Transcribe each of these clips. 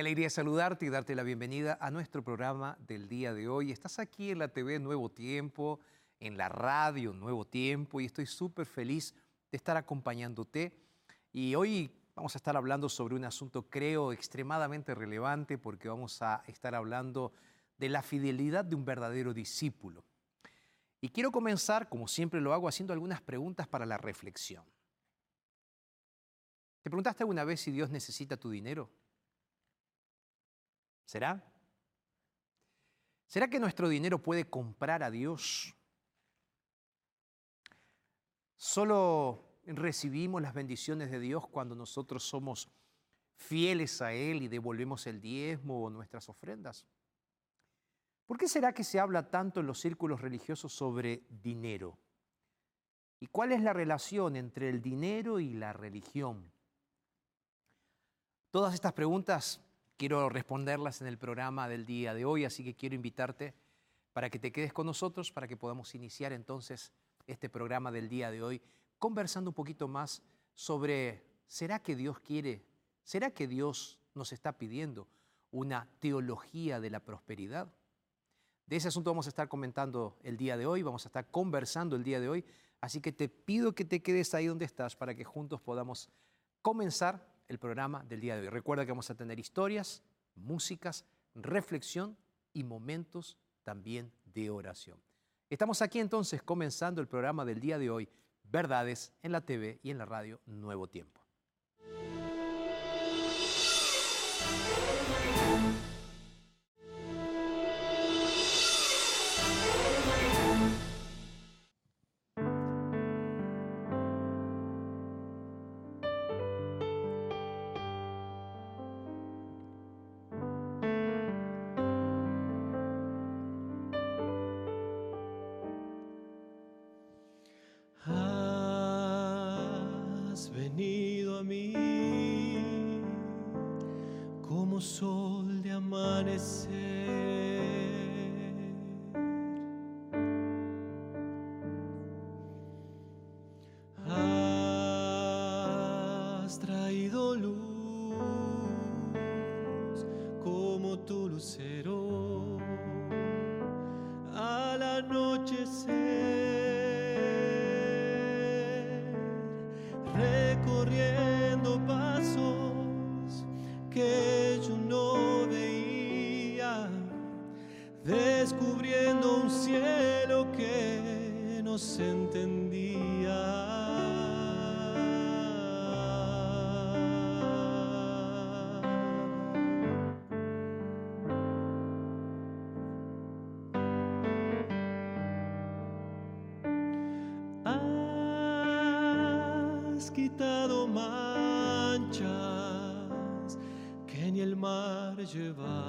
Qué alegría saludarte y darte la bienvenida a nuestro programa del día de hoy. Estás aquí en la TV Nuevo Tiempo, en la radio Nuevo Tiempo y estoy súper feliz de estar acompañándote. Y hoy vamos a estar hablando sobre un asunto creo extremadamente relevante porque vamos a estar hablando de la fidelidad de un verdadero discípulo. Y quiero comenzar, como siempre lo hago, haciendo algunas preguntas para la reflexión. ¿Te preguntaste alguna vez si Dios necesita tu dinero? ¿Será? ¿Será que nuestro dinero puede comprar a Dios? Solo recibimos las bendiciones de Dios cuando nosotros somos fieles a Él y devolvemos el diezmo o nuestras ofrendas. ¿Por qué será que se habla tanto en los círculos religiosos sobre dinero? ¿Y cuál es la relación entre el dinero y la religión? Todas estas preguntas quiero responderlas en el programa del día de hoy, así que quiero invitarte para que te quedes con nosotros, para que podamos iniciar entonces este programa del día de hoy conversando un poquito más sobre, ¿será que Dios quiere? ¿Será que Dios nos está pidiendo una teología de la prosperidad? De ese asunto vamos a estar comentando el día de hoy, vamos a estar conversando el día de hoy, así que te pido que te quedes ahí donde estás para que juntos podamos comenzar el programa del día de hoy. Recuerda que vamos a tener historias, músicas, reflexión y momentos también de oración. Estamos aquí entonces comenzando el programa del día de hoy, Verdades en la TV y en la radio Nuevo Tiempo. Has traído luz como tu lucero manchas que ni el mar llevaba.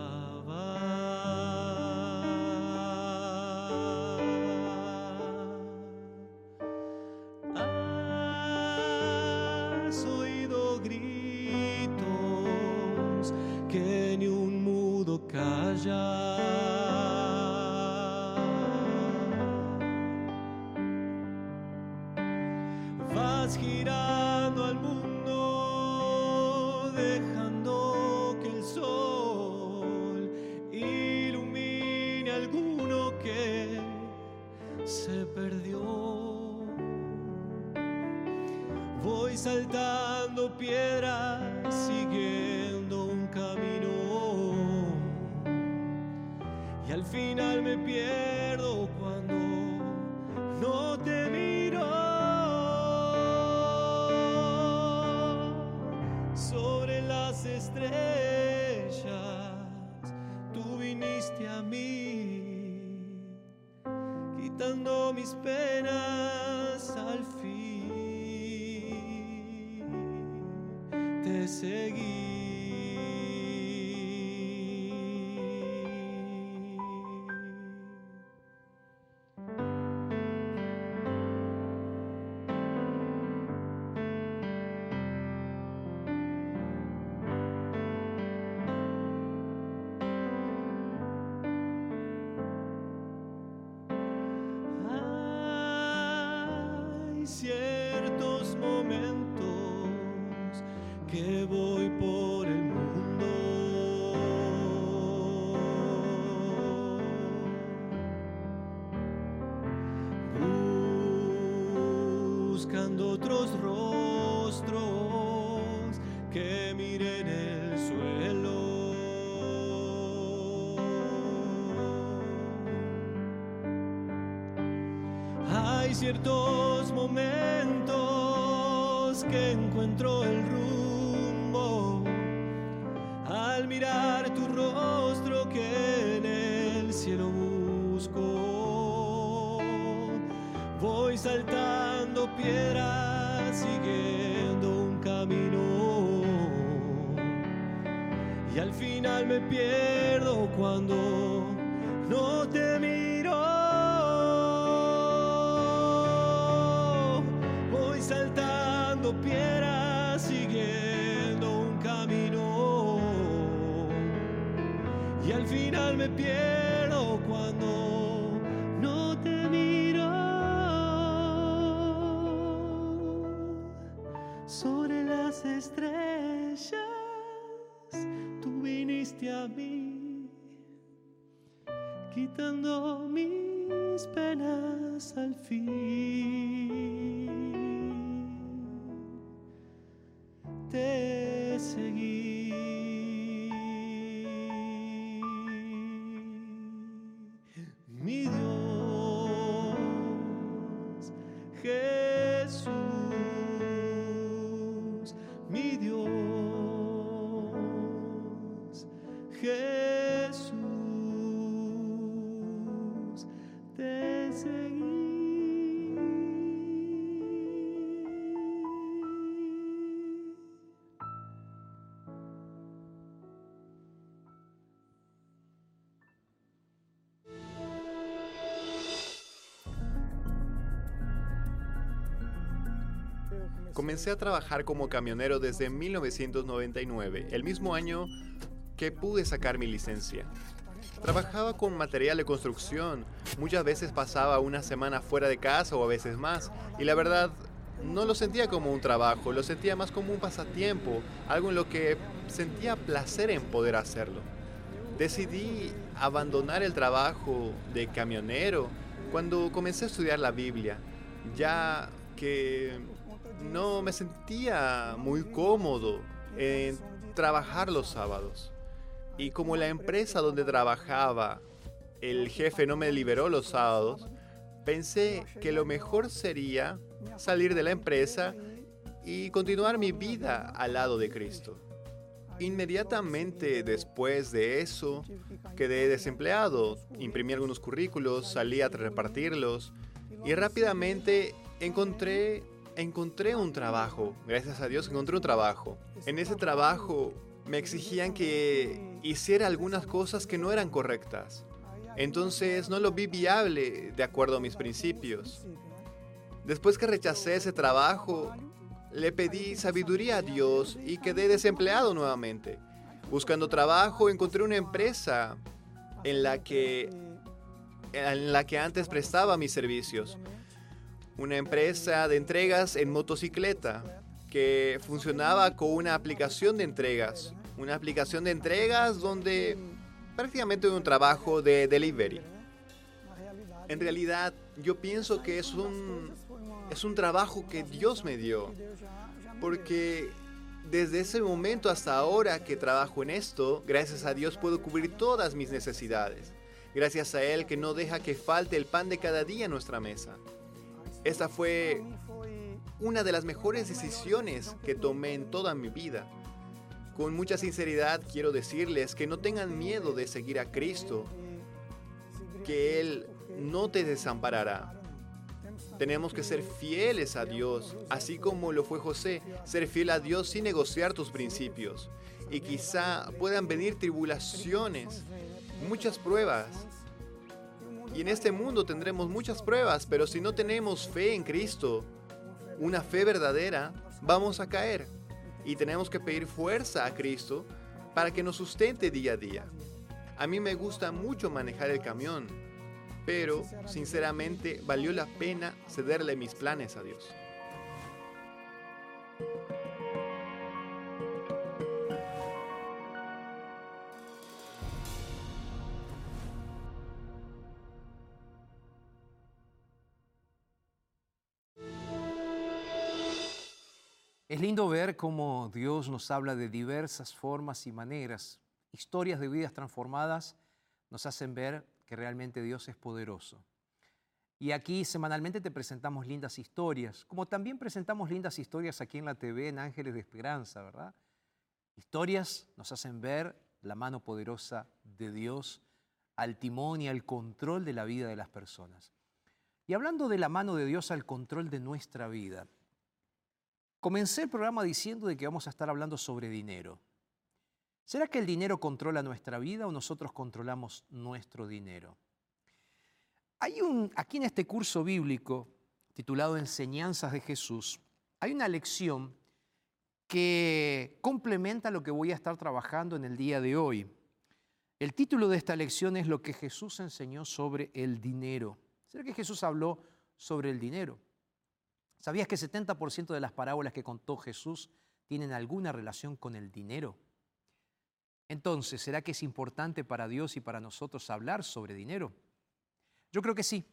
Se perdió. Voy saltando piedras, siguiendo un camino. Y al final me pierdo cuando no te miro. Sobre las estrellas, tú viniste a mí, mis penas al fin. Te seguí. Hay ciertos momentos que encuentro el rumbo al mirar tu rostro que en el cielo busco. Voy saltando piedras siguiendo un camino y al final me pierdo cuando me pierdo cuando no te miro. Sobre las estrellas tú viniste a mí, quitando mis penas al fin. Te seguí. Comencé a trabajar como camionero desde 1999, el mismo año que pude sacar mi licencia. Trabajaba con material de construcción, muchas veces pasaba una semana fuera de casa o a veces más, y la verdad no lo sentía como un trabajo, lo sentía más como un pasatiempo, algo en lo que sentía placer en poder hacerlo. Decidí abandonar el trabajo de camionero cuando comencé a estudiar la Biblia, ya que no me sentía muy cómodo en trabajar los sábados. Y como la empresa donde trabajaba, el jefe no me liberó los sábados, pensé que lo mejor sería salir de la empresa y continuar mi vida al lado de Cristo. Inmediatamente después de eso, quedé desempleado, imprimí algunos currículos, salí a repartirlos y rápidamente encontré, encontré un trabajo. Gracias a Dios encontré un trabajo. En ese trabajo me exigían que hiciera algunas cosas que no eran correctas. Entonces no lo vi viable de acuerdo a mis principios. Después que rechacé ese trabajo, le pedí sabiduría a Dios y quedé desempleado nuevamente. Buscando trabajo encontré una empresa en la que en la que antes prestaba mis servicios. Una empresa de entregas en motocicleta que funcionaba con una aplicación de entregas. Una aplicación de entregas donde prácticamente un trabajo de delivery. En realidad, yo pienso que es un, es un trabajo que Dios me dio. Porque desde ese momento hasta ahora que trabajo en esto, gracias a Dios puedo cubrir todas mis necesidades. Gracias a Él que no deja que falte el pan de cada día en nuestra mesa. Esta fue una de las mejores decisiones que tomé en toda mi vida. Con mucha sinceridad quiero decirles que no tengan miedo de seguir a Cristo, que Él no te desamparará. Tenemos que ser fieles a Dios, así como lo fue José, ser fiel a Dios sin negociar tus principios. Y quizá puedan venir tribulaciones, muchas pruebas. Y en este mundo tendremos muchas pruebas, pero si no tenemos fe en Cristo, una fe verdadera, vamos a caer y tenemos que pedir fuerza a Cristo para que nos sustente día a día. A mí me gusta mucho manejar el camión, pero sinceramente valió la pena cederle mis planes a Dios. Lindo ver cómo Dios nos habla de diversas formas y maneras. Historias de vidas transformadas nos hacen ver que realmente Dios es poderoso. Y aquí semanalmente te presentamos lindas historias, como también presentamos lindas historias aquí en la TV en Ángeles de Esperanza, ¿verdad? Historias nos hacen ver la mano poderosa de Dios al timón y al control de la vida de las personas. Y hablando de la mano de Dios al control de nuestra vida, Comencé el programa diciendo de que vamos a estar hablando sobre dinero. ¿Será que el dinero controla nuestra vida o nosotros controlamos nuestro dinero? Hay aquí en este curso bíblico titulado Enseñanzas de Jesús, hay una lección que complementa lo que voy a estar trabajando en el día de hoy. El título de esta lección es lo que Jesús enseñó sobre el dinero. ¿Será que Jesús habló sobre el dinero? ¿Sabías que 70% de las parábolas que contó Jesús tienen alguna relación con el dinero? Entonces, ¿será que es importante para Dios y para nosotros hablar sobre dinero? Yo creo que sí.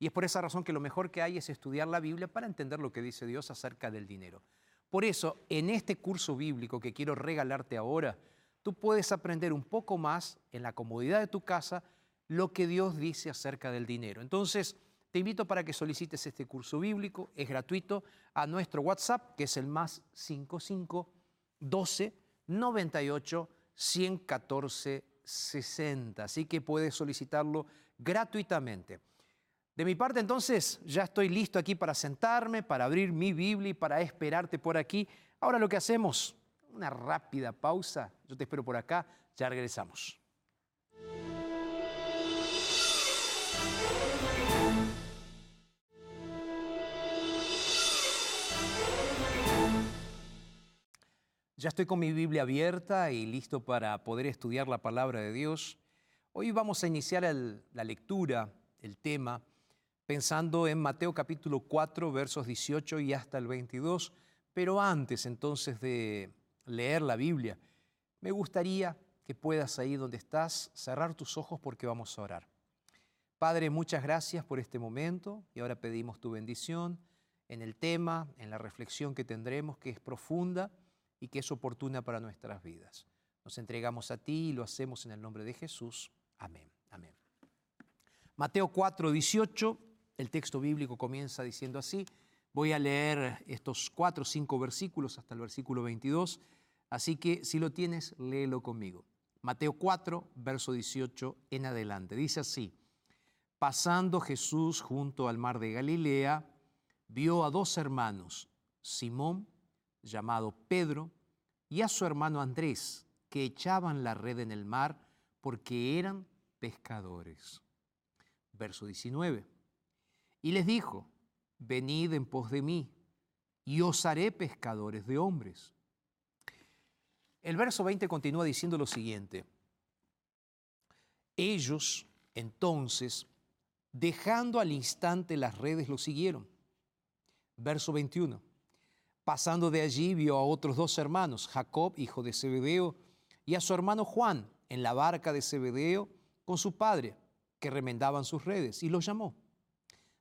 Y es por esa razón que lo mejor que hay es estudiar la Biblia para entender lo que dice Dios acerca del dinero. Por eso, en este curso bíblico que quiero regalarte ahora, tú puedes aprender un poco más en la comodidad de tu casa lo que Dios dice acerca del dinero. Entonces, te invito para que solicites este curso bíblico, es gratuito, a nuestro WhatsApp, que es el más 55 12 98 114 60. Así que puedes solicitarlo gratuitamente. De mi parte, entonces, ya estoy listo aquí para sentarme, para abrir mi Biblia y para esperarte por aquí. Ahora lo que hacemos, una rápida pausa. Yo te espero por acá, ya regresamos. Ya estoy con mi Biblia abierta y listo para poder estudiar la palabra de Dios. Hoy vamos a iniciar la lectura, el tema, pensando en Mateo capítulo 4, versos 18 y hasta el 22. Pero antes entonces de leer la Biblia, me gustaría que puedas ahí donde estás cerrar tus ojos porque vamos a orar. Padre, muchas gracias por este momento y ahora pedimos tu bendición en el tema, en la reflexión que tendremos, que es profunda y que es oportuna para nuestras vidas. Nos entregamos a ti y lo hacemos en el nombre de Jesús. Amén. Amén. Mateo 4, 18 El texto bíblico comienza diciendo así. Voy a leer estos cuatro o cinco versículos hasta el versículo 22. Así que si lo tienes, léelo conmigo. Mateo 4, verso 18 en adelante. Dice así, pasando Jesús junto al mar de Galilea, vio a dos hermanos, Simón, llamado Pedro, y a su hermano Andrés, que echaban la red en el mar porque eran pescadores. Verso 19. Y les dijo, venid en pos de mí, y os haré pescadores de hombres. El verso 20 continúa diciendo lo siguiente. Ellos, entonces, dejando al instante las redes, lo siguieron. Verso 21. Pasando de allí vio a otros dos hermanos, Jacob, hijo de Zebedeo, y a su hermano Juan, en la barca de Zebedeo, con su padre, que remendaban sus redes, y los llamó.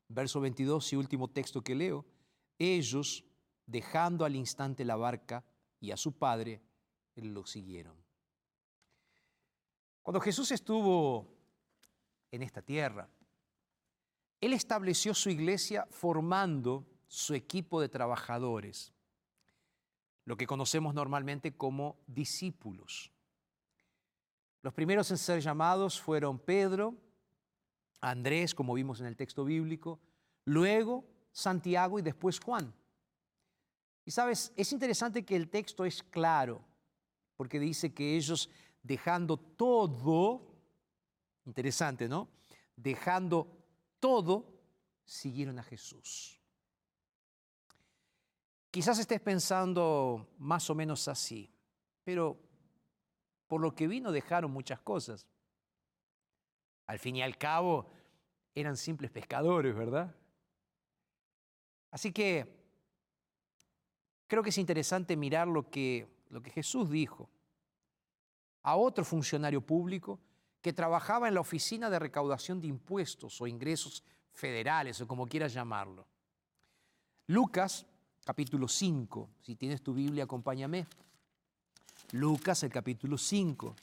Verso 22 y último texto que leo. Ellos, dejando al instante la barca y a su padre, lo siguieron. Cuando Jesús estuvo en esta tierra, Él estableció su iglesia formando su equipo de trabajadores, lo que conocemos normalmente como discípulos. Los primeros en ser llamados fueron Pedro, Andrés, como vimos en el texto bíblico, luego Santiago y después Juan. Y sabes, es interesante que el texto es claro porque dice que ellos dejando todo, interesante, ¿no? Dejando todo, siguieron a Jesús. Quizás estés pensando más o menos así, pero por lo que vino dejaron muchas cosas. Al fin y al cabo, eran simples pescadores, ¿verdad? Así que creo que es interesante mirar lo que lo que Jesús dijo a otro funcionario público que trabajaba en la oficina de recaudación de impuestos o ingresos federales o como quieras llamarlo. Lucas, capítulo 5, si tienes tu Biblia, acompáñame. Lucas, el capítulo 5,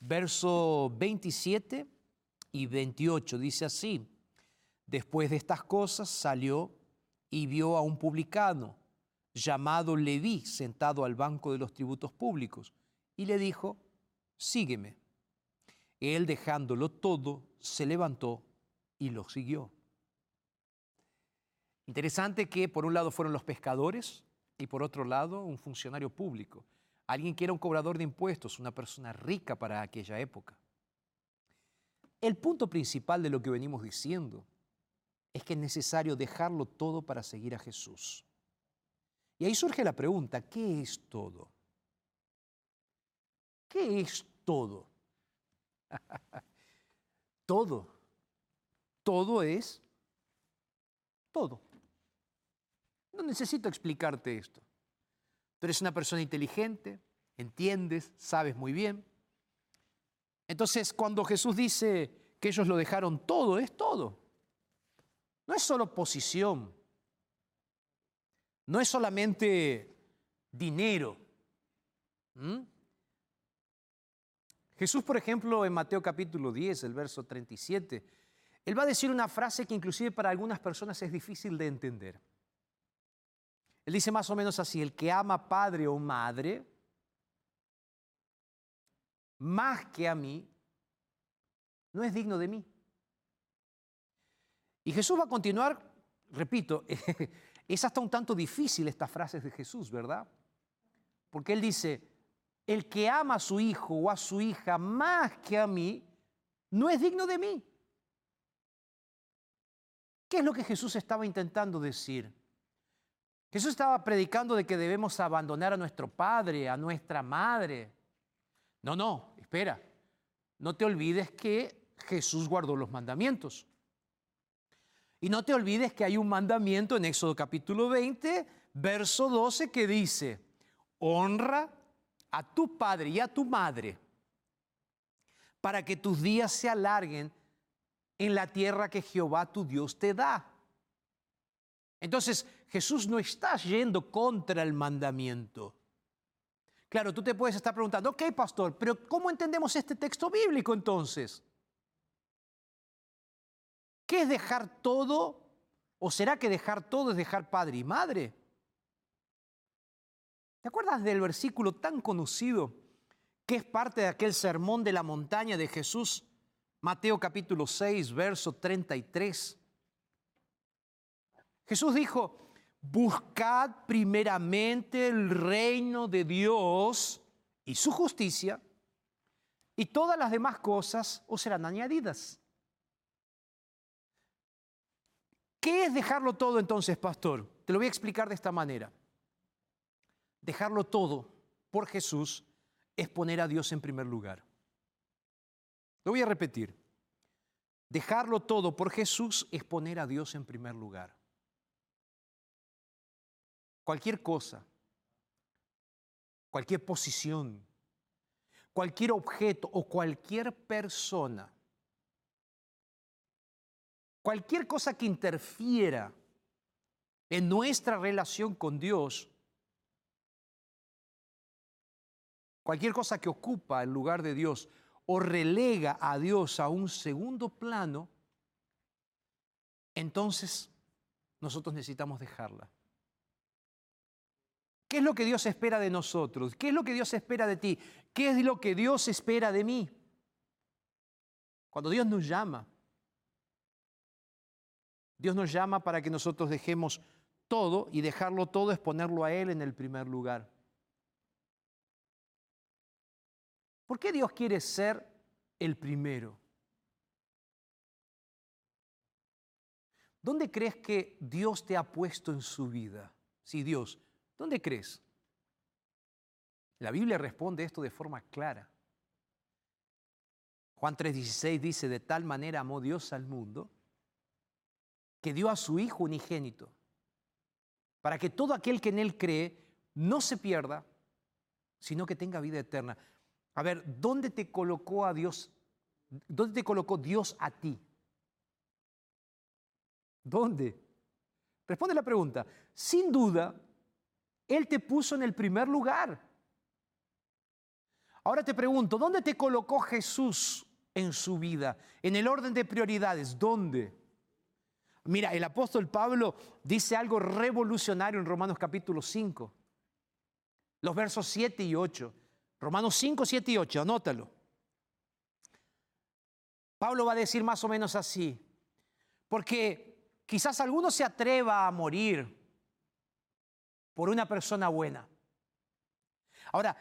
verso 27 y 28, dice así, después de estas cosas salió y vio a un publicano llamado Leví, sentado al banco de los tributos públicos, y le dijo, sígueme. Él dejándolo todo, se levantó y lo siguió. Interesante que por un lado fueron los pescadores y por otro lado un funcionario público, alguien que era un cobrador de impuestos, una persona rica para aquella época. El punto principal de lo que venimos diciendo es que es necesario dejarlo todo para seguir a Jesús. Y ahí surge la pregunta, ¿qué es todo? ¿Qué es todo? todo. Todo es todo. No necesito explicarte esto. Tú eres una persona inteligente, entiendes, sabes muy bien. Entonces, cuando Jesús dice que ellos lo dejaron todo, es todo. No es solo posición, no es solamente dinero. ¿Mm? Jesús, por ejemplo, en Mateo capítulo 10, el verso 37, él va a decir una frase que inclusive para algunas personas es difícil de entender. Él dice más o menos así, el que ama padre o madre, más que a mí, no es digno de mí. Y Jesús va a continuar, repito, Es hasta un tanto difícil estas frases de Jesús, ¿verdad? Porque Él dice, el que ama a su hijo o a su hija más que a mí, no es digno de mí. ¿Qué es lo que Jesús estaba intentando decir? Jesús estaba predicando de que debemos abandonar a nuestro padre, a nuestra madre. No, no, espera. No te olvides que Jesús guardó los mandamientos. Y no te olvides que hay un mandamiento en Éxodo capítulo 20, verso 12, que dice, honra a tu padre y a tu madre para que tus días se alarguen en la tierra que Jehová tu Dios te da. Entonces, Jesús no está yendo contra el mandamiento. Claro, tú te puedes estar preguntando, ok, pastor, pero ¿cómo entendemos este texto bíblico entonces? ¿Qué es dejar todo ¿O será que dejar todo es dejar padre y madre? ¿Te acuerdas del versículo tan conocido que es parte de aquel sermón de la montaña de Jesús? Mateo capítulo 6, verso 33. Jesús dijo, buscad primeramente el reino de Dios y su justicia, y todas las demás cosas os serán añadidas. ¿Qué es dejarlo todo entonces, pastor? Te lo voy a explicar de esta manera. Dejarlo todo por Jesús es poner a Dios en primer lugar. Lo voy a repetir. Dejarlo todo por Jesús es poner a Dios en primer lugar. Cualquier cosa, cualquier posición, cualquier objeto o cualquier persona, cualquier cosa que interfiera en nuestra relación con Dios, cualquier cosa que ocupa el lugar de Dios o relega a Dios a un segundo plano, entonces nosotros necesitamos dejarla. ¿Qué es lo que Dios espera de nosotros? ¿Qué es lo que Dios espera de ti? ¿Qué es lo que Dios espera de mí? Cuando Dios nos llama, Dios nos llama para que nosotros dejemos todo y dejarlo todo es ponerlo a Él en el primer lugar. ¿Por qué Dios quiere ser el primero? ¿Dónde crees que Dios te ha puesto en su vida? Sí, Dios, ¿dónde crees? La Biblia responde esto de forma clara. Juan 3:16 dice, de tal manera amó Dios al mundo que dio a su Hijo unigénito, para que todo aquel que en Él cree no se pierda, sino que tenga vida eterna. A ver, ¿dónde te colocó a Dios? ¿Dónde te colocó Dios a ti? ¿Dónde? Responde la pregunta. Sin duda, Él te puso en el primer lugar. Ahora te pregunto, ¿dónde te colocó Jesús en su vida? En el orden de prioridades, ¿dónde? Mira, el apóstol Pablo dice algo revolucionario en Romanos capítulo 5, los versos 7 y 8. Romanos 5, 7 y 8, anótalo. Pablo va a decir más o menos así, porque quizás alguno se atreva a morir por una persona buena. Ahora,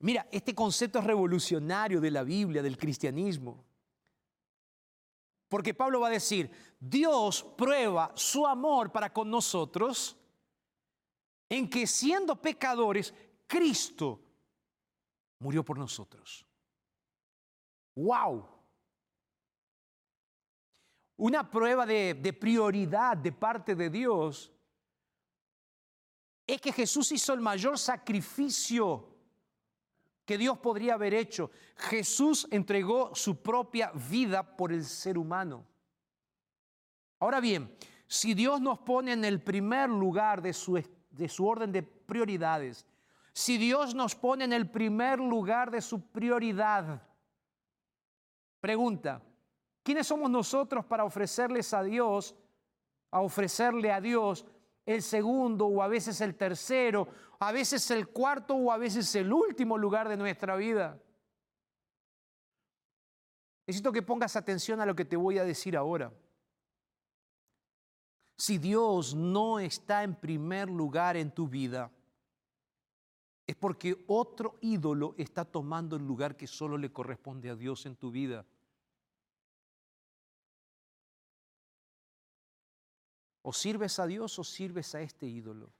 mira, este concepto es revolucionario de la Biblia, del cristianismo. Porque Pablo va a decir, Dios prueba su amor para con nosotros en que siendo pecadores, Cristo murió por nosotros. ¡Wow! Una prueba de, de, prioridad de parte de Dios es que Jesús hizo el mayor sacrificio que Dios podría haber hecho. Jesús entregó su propia vida por el ser humano. Ahora bien, si Dios nos pone en el primer lugar de su, de su orden de prioridades, si Dios nos pone en el primer lugar de su prioridad, pregunta, ¿quiénes somos nosotros para ofrecerles a Dios, a ofrecerle a Dios el segundo o a veces el tercero, a veces el cuarto o a veces el último lugar de nuestra vida? Necesito que pongas atención a lo que te voy a decir ahora. Si Dios no está en primer lugar en tu vida, es porque otro ídolo está tomando el lugar que solo le corresponde a Dios en tu vida. O sirves a Dios o sirves a este ídolo.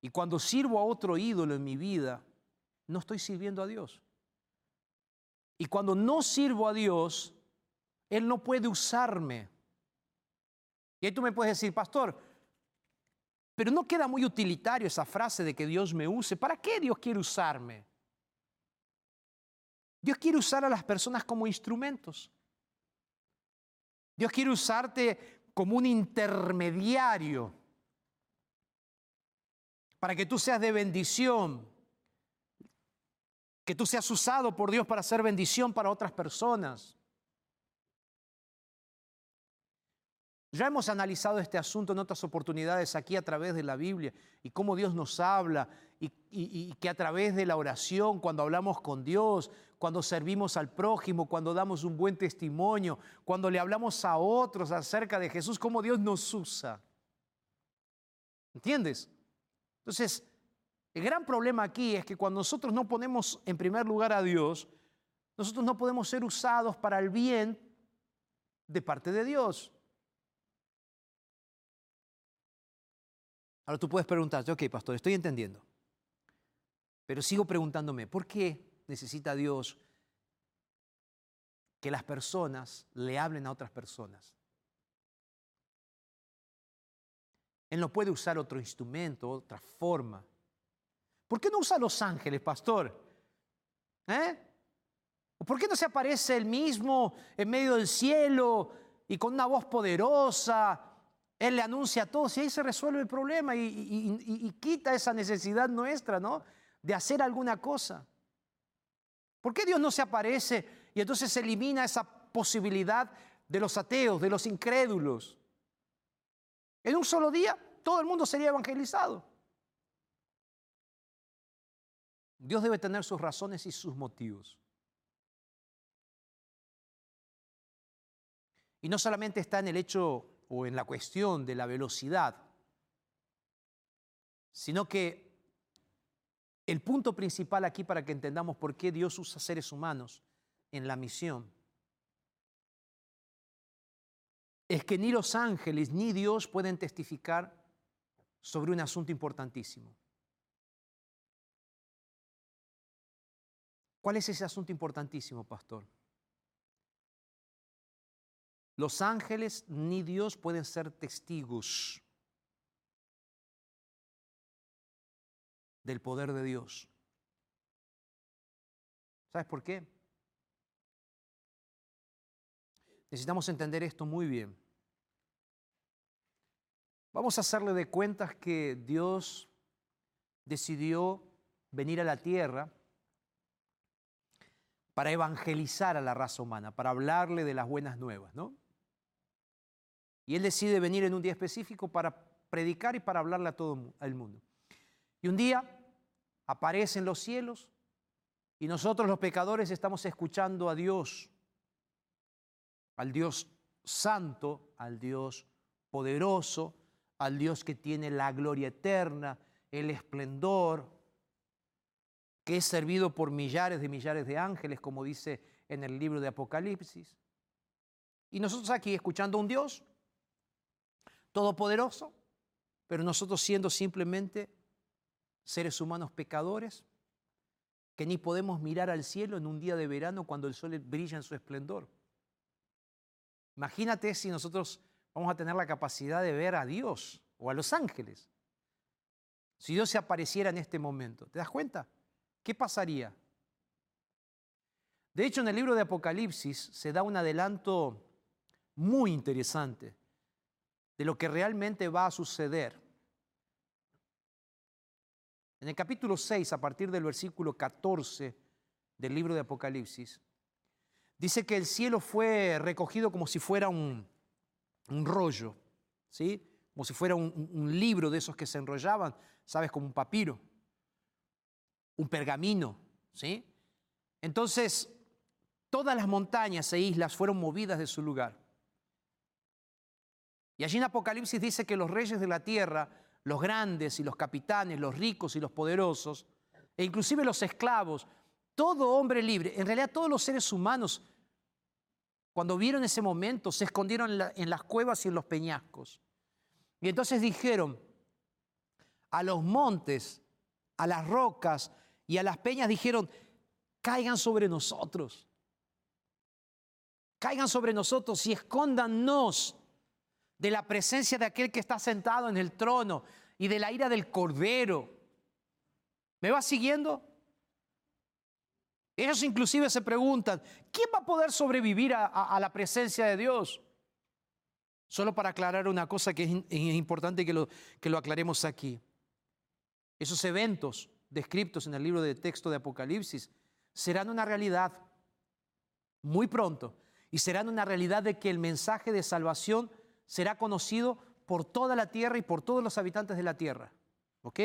Y cuando sirvo a otro ídolo en mi vida, no estoy sirviendo a Dios. Y cuando no sirvo a Dios, Él no puede usarme. Y ahí tú me puedes decir, pastor, pero no queda muy utilitario esa frase de que Dios me use. ¿Para qué Dios quiere usarme? Dios quiere usar a las personas como instrumentos. Dios quiere usarte como un intermediario para que tú seas de bendición, que tú seas usado por Dios para hacer bendición para otras personas. Ya hemos analizado este asunto en otras oportunidades aquí a través de la Biblia y cómo Dios nos habla y, que a través de la oración, cuando hablamos con Dios, cuando servimos al prójimo, cuando damos un buen testimonio, cuando le hablamos a otros acerca de Jesús, cómo Dios nos usa. ¿Entiendes? Entonces, el gran problema aquí es que cuando nosotros no ponemos en primer lugar a Dios, nosotros no podemos ser usados para el bien de parte de Dios. Ahora tú puedes preguntarte, ok, pastor, estoy entendiendo. Pero sigo preguntándome, ¿por qué necesita Dios que las personas le hablen a otras personas? Él no puede usar otro instrumento, otra forma. ¿Por qué no usa los ángeles, pastor? ¿Eh? ¿Por qué no se aparece él mismo en medio del cielo y con una voz poderosa él le anuncia a todos y ahí se resuelve el problema y, quita esa necesidad nuestra, ¿no? De hacer alguna cosa. ¿Por qué Dios no se aparece y entonces elimina esa posibilidad de los ateos, de los incrédulos? En un solo día todo el mundo sería evangelizado. Dios debe tener sus razones y sus motivos. Y no solamente está en el hecho o en la cuestión de la velocidad, sino que el punto principal aquí para que entendamos por qué Dios usa seres humanos en la misión es que ni los ángeles ni Dios pueden testificar sobre un asunto importantísimo. ¿Cuál es ese asunto importantísimo, pastor? Los ángeles ni Dios pueden ser testigos del poder de Dios. ¿Sabes por qué? Necesitamos entender esto muy bien. Vamos a hacerle de cuentas que Dios decidió venir a la tierra para evangelizar a la raza humana, para hablarle de las buenas nuevas, ¿no? Y Él decide venir en un día específico para predicar y para hablarle a todo el mundo. Y un día aparece en los cielos y nosotros los pecadores estamos escuchando a Dios, al Dios santo, al Dios poderoso, al Dios que tiene la gloria eterna, el esplendor, que es servido por millares de millares de ángeles, como dice en el libro de Apocalipsis. Y nosotros aquí escuchando a un Dios todopoderoso, pero nosotros siendo simplemente seres humanos pecadores, que ni podemos mirar al cielo en un día de verano cuando el sol brilla en su esplendor. Imagínate si nosotros vamos a tener la capacidad de ver a Dios o a los ángeles. Si Dios se apareciera en este momento, ¿te das cuenta? ¿Qué pasaría? De hecho, en el libro de Apocalipsis se da un adelanto muy interesante de lo que realmente va a suceder. En el capítulo 6, a partir del versículo 14 del libro de Apocalipsis, dice que el cielo fue recogido como si fuera un, rollo, ¿sí? como si fuera un, un libro de esos que se enrollaban, ¿sabes? Como un papiro, un pergamino. ¿sí? Entonces, todas las montañas e islas fueron movidas de su lugar. Y allí en Apocalipsis dice que los reyes de la tierra, los grandes y los capitanes, los ricos y los poderosos, e inclusive los esclavos, todo hombre libre, en realidad todos los seres humanos, cuando vieron ese momento, se escondieron en, las cuevas y en los peñascos. Y entonces dijeron a los montes, a las rocas y a las peñas, dijeron, caigan sobre nosotros, caigan sobre nosotros y escóndanos de la presencia de aquel que está sentado en el trono y de la ira del cordero. ¿Me va siguiendo? Ellos inclusive se preguntan, ¿quién va a poder sobrevivir a, la presencia de Dios? Solo para aclarar una cosa que es, importante que lo, que lo aclaremos aquí. Esos eventos descritos en el libro de texto de Apocalipsis serán una realidad muy pronto y serán una realidad de que el mensaje de salvación será conocido por toda la tierra y por todos los habitantes de la tierra. ¿Ok?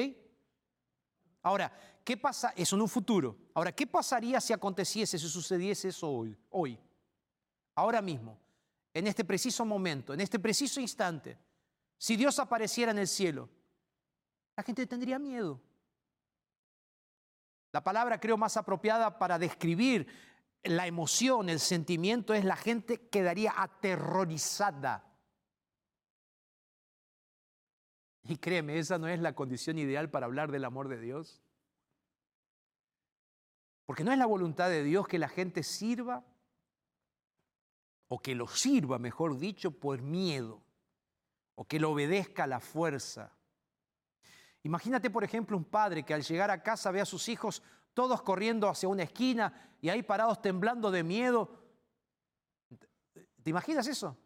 Ahora, ¿qué pasa? Eso en un futuro. Ahora, ¿qué pasaría si aconteciese, si sucediese eso hoy? Hoy. Ahora mismo. En este preciso momento, en este preciso instante. Si Dios apareciera en el cielo, la gente tendría miedo. La palabra creo más apropiada para describir la emoción, el sentimiento es la gente quedaría aterrorizada. Y créeme, esa no es la condición ideal para hablar del amor de Dios. Porque no es la voluntad de Dios que la gente sirva, o que lo sirva, mejor dicho, por miedo, o que lo obedezca a la fuerza. Imagínate, por ejemplo, un padre que al llegar a casa ve a sus hijos todos corriendo hacia una esquina y ahí parados temblando de miedo. ¿Te imaginas eso?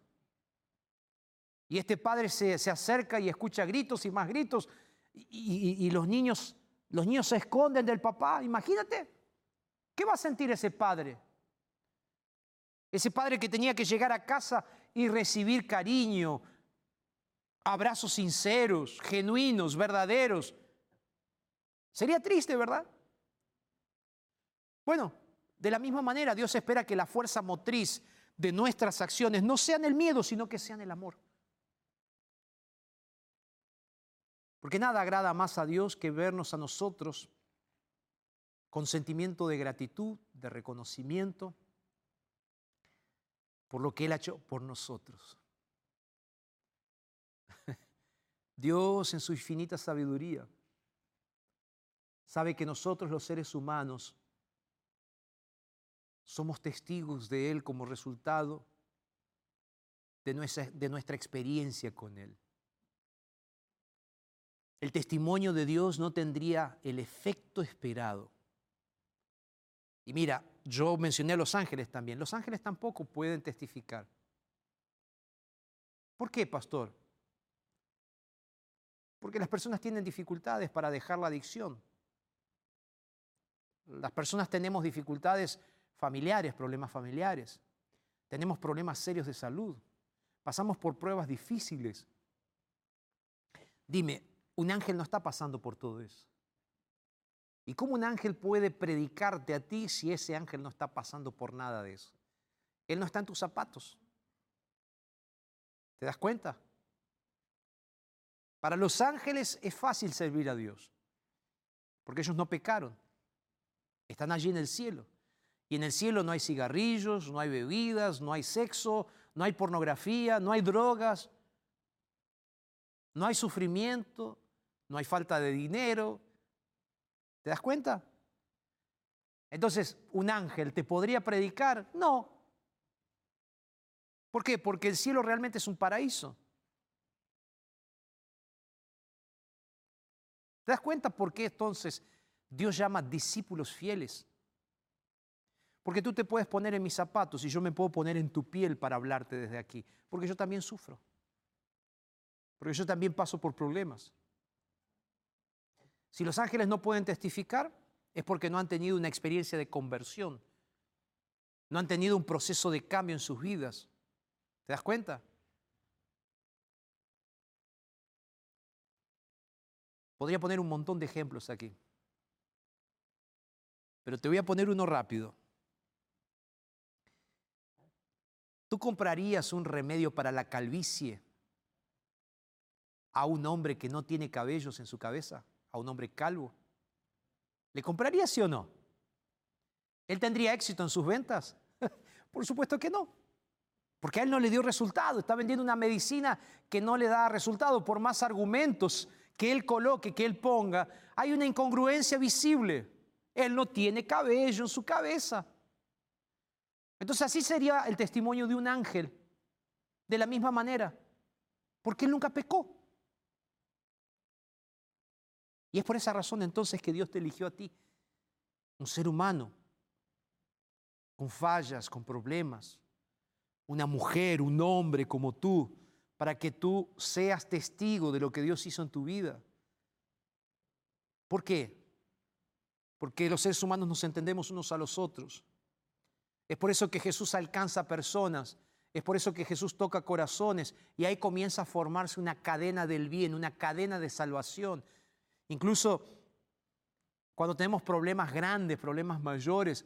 Y este padre se, acerca y escucha gritos y más gritos y, y, los, niños, los niños se esconden del papá. Imagínate. ¿Qué va a sentir ese padre? Ese padre que tenía que llegar a casa y recibir cariño, abrazos sinceros, genuinos, verdaderos. Sería triste, ¿verdad? Bueno, de la misma manera Dios espera que la fuerza motriz de nuestras acciones no sean el miedo, sino que sean el amor. Porque nada agrada más a Dios que vernos a nosotros con sentimiento de gratitud, de reconocimiento por lo que Él ha hecho por nosotros. Dios en su infinita sabiduría sabe que nosotros los seres humanos somos testigos de Él como resultado de nuestra, de nuestra experiencia con Él. El testimonio de Dios no tendría el efecto esperado. Y mira, yo mencioné a los ángeles también. Los ángeles tampoco pueden testificar. ¿Por qué, pastor? Porque las personas tienen dificultades para dejar la adicción. Las personas tenemos dificultades familiares, problemas familiares. Tenemos problemas serios de salud. Pasamos por pruebas difíciles. Dime, un ángel no está pasando por todo eso. ¿Y cómo un ángel puede predicarte a ti si ese ángel no está pasando por nada de eso? Él no está en tus zapatos. ¿Te das cuenta? Para los ángeles es fácil servir a Dios, porque ellos no pecaron. Están allí en el cielo. Y en el cielo no hay cigarrillos, no hay bebidas, no hay sexo, no hay pornografía, no hay drogas, no hay sufrimiento, no hay falta de dinero. ¿Te das cuenta? Entonces, ¿un ángel te podría predicar? No. ¿Por qué? Porque el cielo realmente es un paraíso. ¿Te das cuenta por qué entonces Dios llama discípulos fieles? Porque tú te puedes poner en mis zapatos y yo me puedo poner en tu piel para hablarte desde aquí. Porque yo también sufro. Porque yo también paso por problemas. Si los ángeles no pueden testificar, es porque no han tenido una experiencia de conversión. No han tenido un proceso de cambio en sus vidas. ¿Te das cuenta? Podría poner un montón de ejemplos aquí. Pero te voy a poner uno rápido. ¿Tú comprarías un remedio para la calvicie a un hombre que no tiene cabellos en su cabeza? ¿A un hombre calvo? ¿Le comprarías sí o no? ¿Él tendría éxito en sus ventas? Por supuesto que no. Porque a él no le dio resultado. Está vendiendo una medicina que no le da resultado. Por más argumentos que él coloque, que él ponga, hay una incongruencia visible. Él no tiene cabello en su cabeza. Entonces así sería el testimonio de un ángel, de la misma manera, porque él nunca pecó. Y es por esa razón entonces que Dios te eligió a ti, un ser humano, con fallas, con problemas, una mujer, un hombre como tú, para que tú seas testigo de lo que Dios hizo en tu vida. ¿Por qué? Porque los seres humanos nos entendemos unos a los otros. Es por eso que Jesús alcanza personas Es por eso que Jesús toca corazones y ahí comienza a formarse una cadena del bien, una cadena de salvación. Incluso cuando tenemos problemas grandes, problemas mayores,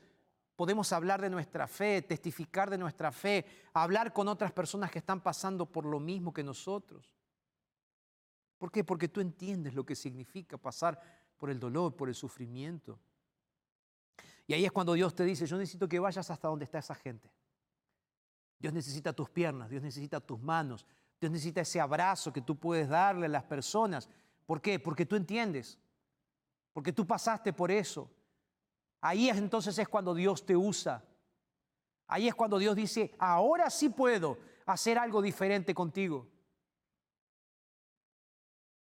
podemos hablar de nuestra fe, testificar de nuestra fe, hablar con otras personas que están pasando por lo mismo que nosotros. ¿Por qué? Porque tú entiendes lo que significa pasar por el dolor, por el sufrimiento. Y ahí es cuando Dios te dice, yo necesito que vayas hasta donde está esa gente. Dios necesita tus piernas, Dios necesita tus manos, Dios necesita ese abrazo que tú puedes darle a las personas. ¿Por qué? Porque tú entiendes, porque tú pasaste por eso. Ahí es, entonces es cuando Dios te usa. Ahí es cuando Dios dice, ahora sí puedo hacer algo diferente contigo.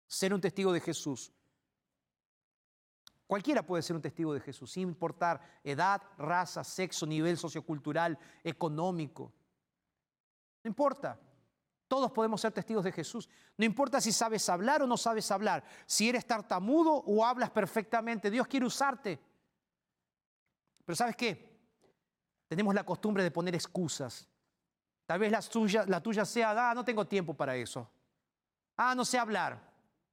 Ser un testigo de Jesús Cualquiera puede ser un testigo de Jesús, sin importar edad, raza, sexo, nivel sociocultural, económico. No importa. Todos podemos ser testigos de Jesús. No importa si sabes hablar o no sabes hablar, si eres tartamudo o hablas perfectamente. Dios quiere usarte. Pero ¿sabes qué? Tenemos la costumbre de poner excusas. Tal vez la tuya, sea, ah, no tengo tiempo para eso. Ah, no sé hablar.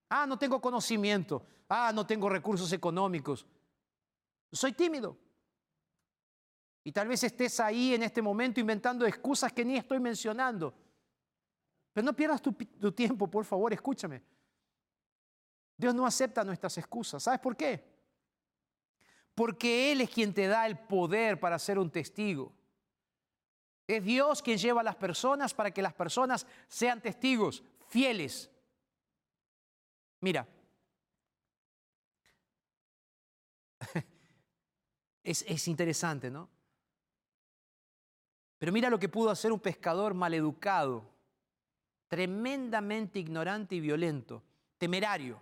Ah, no tengo conocimiento. Ah, no tengo recursos económicos. Soy tímido. Y tal vez estés ahí en este momento inventando excusas que ni estoy mencionando. Pero no pierdas tu, tiempo, por favor, escúchame. Dios no acepta nuestras excusas. ¿Sabes por qué? Porque Él es quien te da el poder para ser un testigo. Es Dios quien lleva a las personas para que las personas sean testigos fieles. Mira, es, interesante, ¿no? Pero mira lo que pudo hacer un pescador maleducado, tremendamente ignorante y violento, temerario,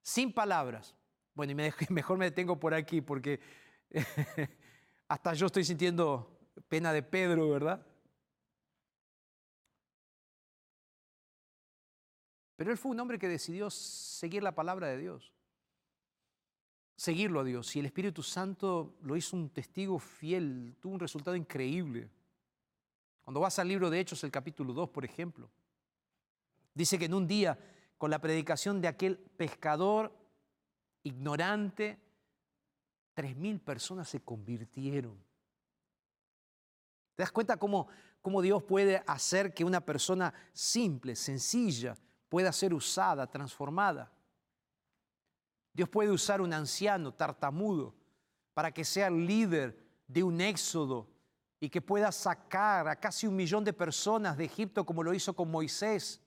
sin palabras. Bueno, y me mejor me detengo por aquí porque hasta yo estoy sintiendo pena de Pedro, ¿verdad? Pero él fue un hombre que decidió seguir la palabra de Dios seguirlo a Dios. Y el Espíritu Santo lo hizo un testigo fiel, tuvo un resultado increíble. Cuando vas al libro de Hechos, el capítulo 2, por ejemplo, dice que en un día, con la predicación de aquel pescador ignorante, tres mil personas se convirtieron. ¿Te das cuenta cómo, cómo Dios puede hacer que una persona simple, sencilla, pueda ser usada, transformada? Dios puede usar un anciano tartamudo para que sea el líder de un éxodo y que pueda sacar a casi un millón de personas de Egipto como lo hizo con Moisés,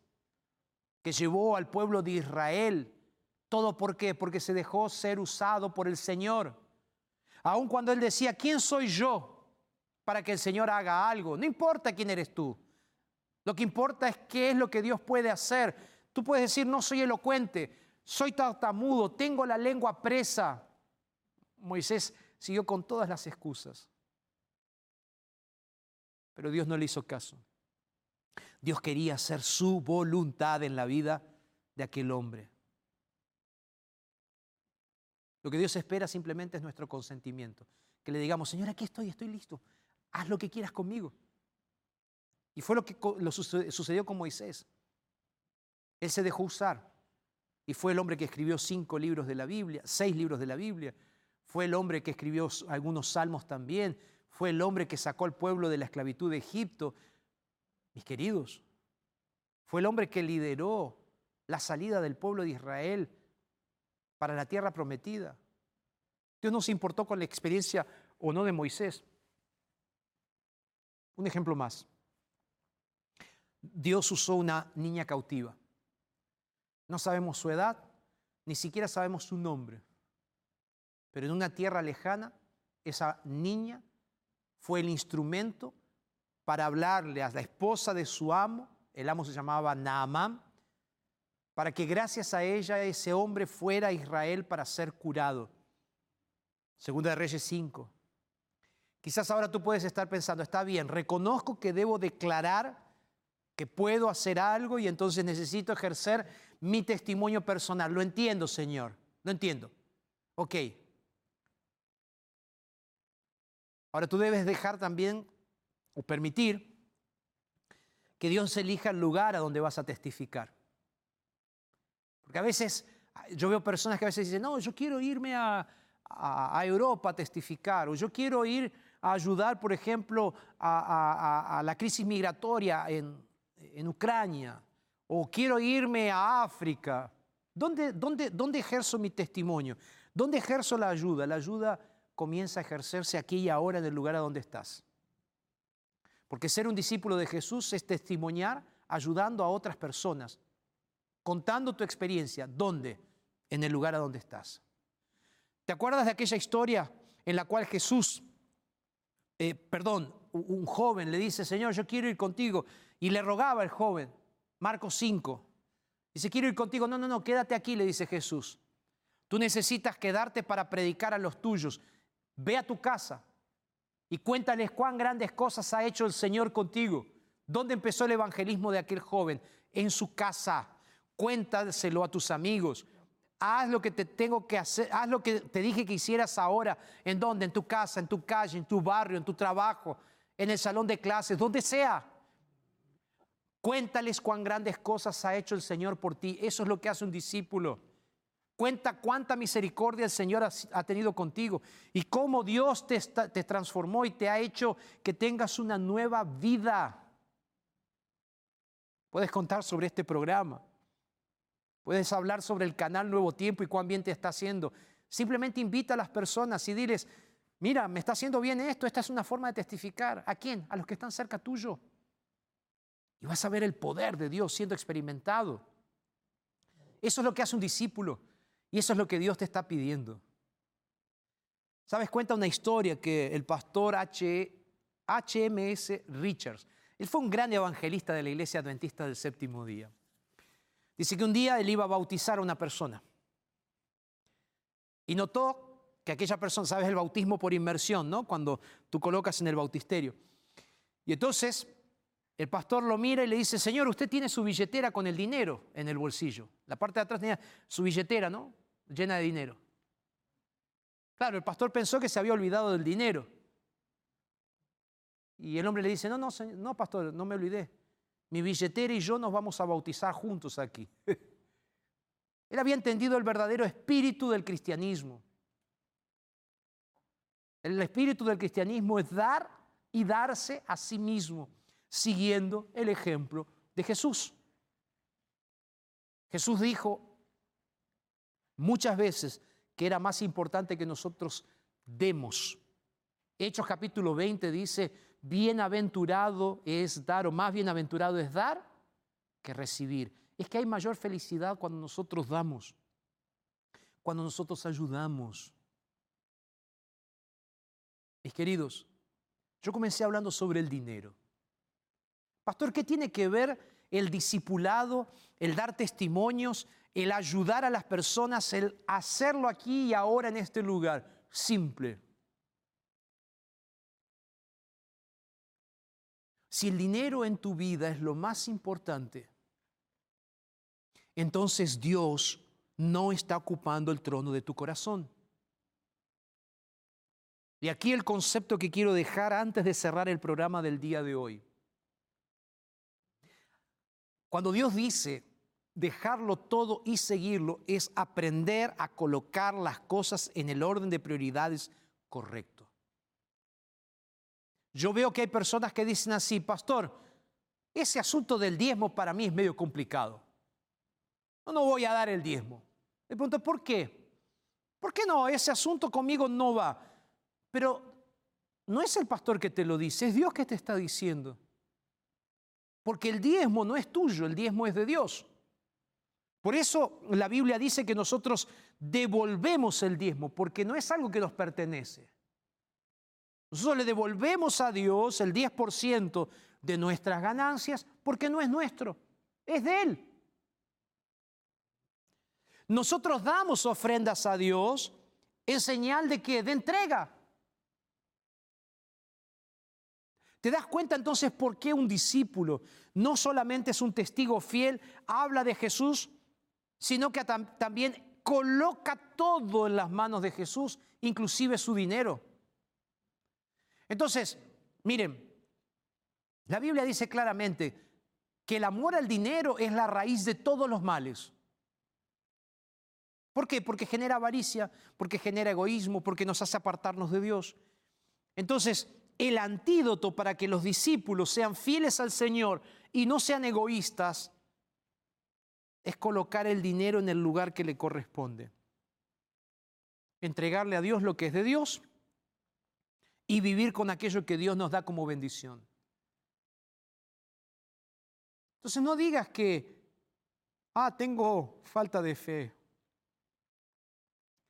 que llevó al pueblo de Israel. ¿Todo por qué? Porque se dejó ser usado por el Señor. Aun cuando él decía, ¿quién soy yo para que el Señor haga algo? No importa quién eres tú. Lo que importa es qué es lo que Dios puede hacer. Tú puedes decir, no soy elocuente, soy tartamudo, tengo la lengua presa. Moisés siguió con todas las excusas. Pero Dios no le hizo caso. Dios quería hacer su voluntad en la vida de aquel hombre. Lo que Dios espera simplemente es nuestro consentimiento. Que le digamos, Señor, aquí estoy, estoy listo. Haz lo que quieras conmigo. Y fue lo que sucedió con Moisés. Él se dejó usar. Y fue el hombre que escribió cinco libros de la Biblia, seis libros de la Biblia. Fue el hombre que escribió algunos salmos también. Fue el hombre que sacó al pueblo de la esclavitud de Egipto. Mis queridos, fue el hombre que lideró la salida del pueblo de Israel para la tierra prometida. Dios no se importó con la experiencia o no de Moisés. Un ejemplo más. Dios usó una niña cautiva. No sabemos su edad, ni siquiera sabemos su nombre. Pero en una tierra lejana, esa niña fue el instrumento para hablarle a la esposa de su amo, el amo se llamaba Naamán, para que gracias a ella ese hombre fuera a Israel para ser curado. Segunda de Reyes 5. Quizás ahora tú puedes estar pensando, está bien, reconozco que debo declarar que puedo hacer algo y entonces necesito ejercer mi testimonio personal. Lo entiendo, Señor. Lo entiendo. Ok. Ahora tú debes dejar también o permitir que Dios elija el lugar a donde vas a testificar. Porque a veces yo veo personas que a veces dicen, no, yo quiero irme a, a, Europa a testificar, o yo quiero ir a ayudar, por ejemplo, a, a la crisis migratoria en, en, Ucrania, o quiero irme a África. ¿Dónde, dónde, ¿Dónde ejerzo mi testimonio? ¿Dónde ejerzo la ayuda? La ayuda comienza a ejercerse aquí y ahora en el lugar a donde estás. Porque ser un discípulo de Jesús es testimoniar ayudando a otras personas, contando tu experiencia. ¿Dónde? En el lugar a donde estás. ¿Te acuerdas de aquella historia en la cual Jesús, eh, perdón, un joven le dice, Señor, yo quiero ir contigo? Y le rogaba el joven, Marcos 5. Dice, quiero ir contigo. No, no, no, quédate aquí, le dice Jesús. Tú necesitas quedarte para predicar a los tuyos. Ve a tu casa y cuéntales cuán grandes cosas ha hecho el Señor contigo. ¿Dónde empezó el evangelismo de aquel joven? En su casa. Cuéntaselo a tus amigos. Haz lo que te tengo que hacer, haz lo que te dije que hicieras ahora. ¿En dónde? En tu casa, en tu calle, en tu barrio, en tu trabajo, en el salón de clases, donde sea. Cuéntales cuán grandes cosas ha hecho el Señor por ti. Eso es lo que hace un discípulo. Cuenta cuánta misericordia el Señor ha, tenido contigo y cómo Dios te, te transformó y te ha hecho que tengas una nueva vida. Puedes contar sobre este programa. Puedes hablar sobre el canal Nuevo Tiempo y cuán bien te está haciendo. Simplemente invita a las personas y diles, mira, me está haciendo bien esto, esta es una forma de testificar. ¿A quién? A los que están cerca tuyo. Y vas a ver el poder de Dios siendo experimentado. Eso es lo que hace un discípulo y eso es lo que Dios te está pidiendo. ¿Sabes? Cuenta una historia que el pastor HMS Richards, él fue un gran evangelista de la iglesia adventista del séptimo día. Dice que un día él iba a bautizar a una persona. Y notó que aquella persona, sabes, el bautismo por inmersión, ¿no? Cuando tú colocas en el bautisterio. Y entonces el pastor lo mira y le dice, Señor, usted tiene su billetera con el dinero en el bolsillo. La parte de atrás tenía su billetera, ¿no? Llena de dinero. Claro, el pastor pensó que se había olvidado del dinero. Y el hombre le dice, no, no, no, pastor, no me olvidé mi billetera y yo nos vamos a bautizar juntos aquí. Él había entendido el verdadero espíritu del cristianismo. El espíritu del cristianismo es dar y darse a sí mismo, siguiendo el ejemplo de Jesús. Jesús dijo muchas veces que era más importante que nosotros demos. Hechos capítulo 20 dice, bienaventurado es dar, o más bienaventurado es dar que recibir. Es que hay mayor felicidad cuando nosotros damos, cuando nosotros ayudamos. Mis queridos, yo comencé hablando sobre el dinero. Pastor, ¿qué tiene que ver el discipulado, el dar testimonios, el ayudar a las personas, el hacerlo aquí y ahora en este lugar? Simple. Si el dinero en tu vida es lo más importante, entonces Dios no está ocupando el trono de tu corazón. Y aquí el concepto que quiero dejar antes de cerrar el programa del día de hoy. Cuando Dios dice dejarlo todo y seguirlo, es aprender a colocar las cosas en el orden de prioridades correcto. Yo veo que hay personas que dicen así, pastor, ese asunto del diezmo para mí es medio complicado. No, no voy a dar el diezmo. Le pregunto, ¿por qué? ¿Por qué no? Ese asunto conmigo no va. Pero no es el pastor que te lo dice, es Dios que te está diciendo. Porque el diezmo no es tuyo, el diezmo es de Dios. Por eso la Biblia dice que nosotros devolvemos el diezmo, porque no es algo que nos pertenece. Nosotros le devolvemos a Dios el 10% de nuestras ganancias porque no es nuestro, es de Él. Nosotros damos ofrendas a Dios en señal de que de entrega. ¿Te das cuenta entonces por qué un discípulo no solamente es un testigo fiel, habla de Jesús, sino que también coloca todo en las manos de Jesús, inclusive su dinero? Entonces, miren, la Biblia dice claramente que el amor al dinero es la raíz de todos los males. ¿Por qué? Porque genera avaricia, porque genera egoísmo, porque nos hace apartarnos de Dios. Entonces, el antídoto para que los discípulos sean fieles al Señor y no sean egoístas es colocar el dinero en el lugar que le corresponde. Entregarle a Dios lo que es de Dios y vivir con aquello que Dios nos da como bendición. Entonces no digas que, ah, tengo falta de fe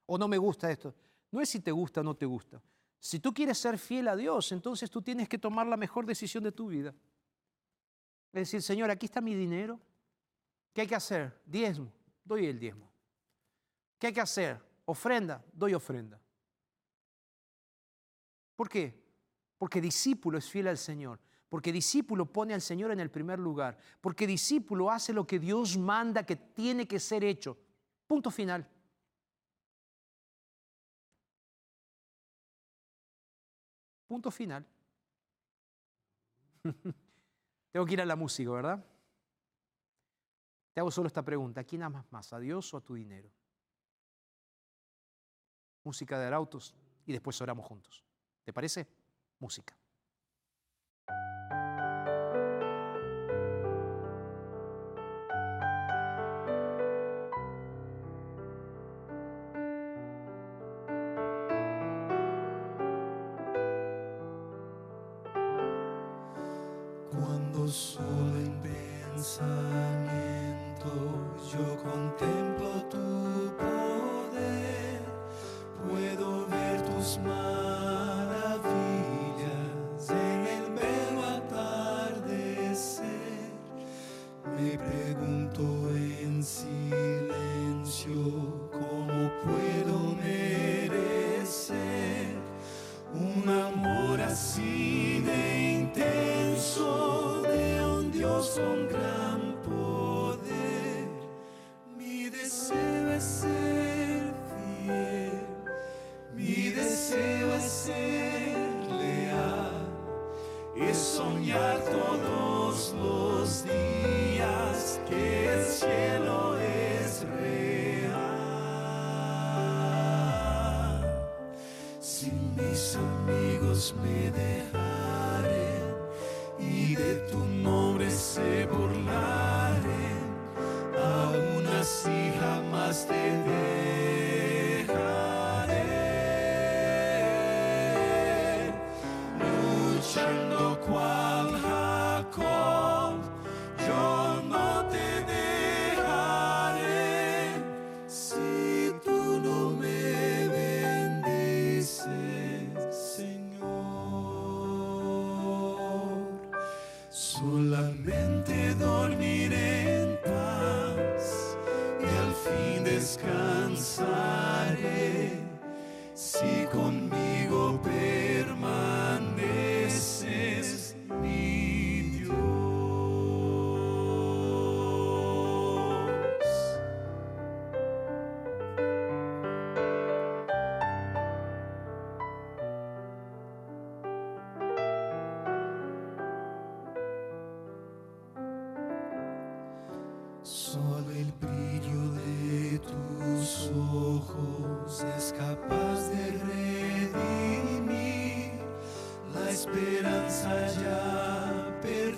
o no me gusta esto. No es si te gusta o no te gusta. Si tú quieres ser fiel a Dios, entonces tú tienes que tomar la mejor decisión de tu vida. Es decir, Señor, aquí está mi dinero. ¿Qué hay que hacer? Diezmo, doy el diezmo. ¿Qué hay que hacer? Ofrenda, doy ofrenda. ¿Por qué? Porque discípulo es fiel al Señor. Porque discípulo pone al Señor en el primer lugar. Porque discípulo hace lo que Dios manda que tiene que ser hecho. Punto final. Punto final. Tengo que ir a la música, ¿verdad? Te hago solo esta pregunta. ¿A quién amas más? ¿A Dios o a tu dinero? Música de arautos y después oramos juntos. ¿Te parece? Música. Es soñar todos los días que el cielo es real. Si mis amigos me dejaren y de tu nombre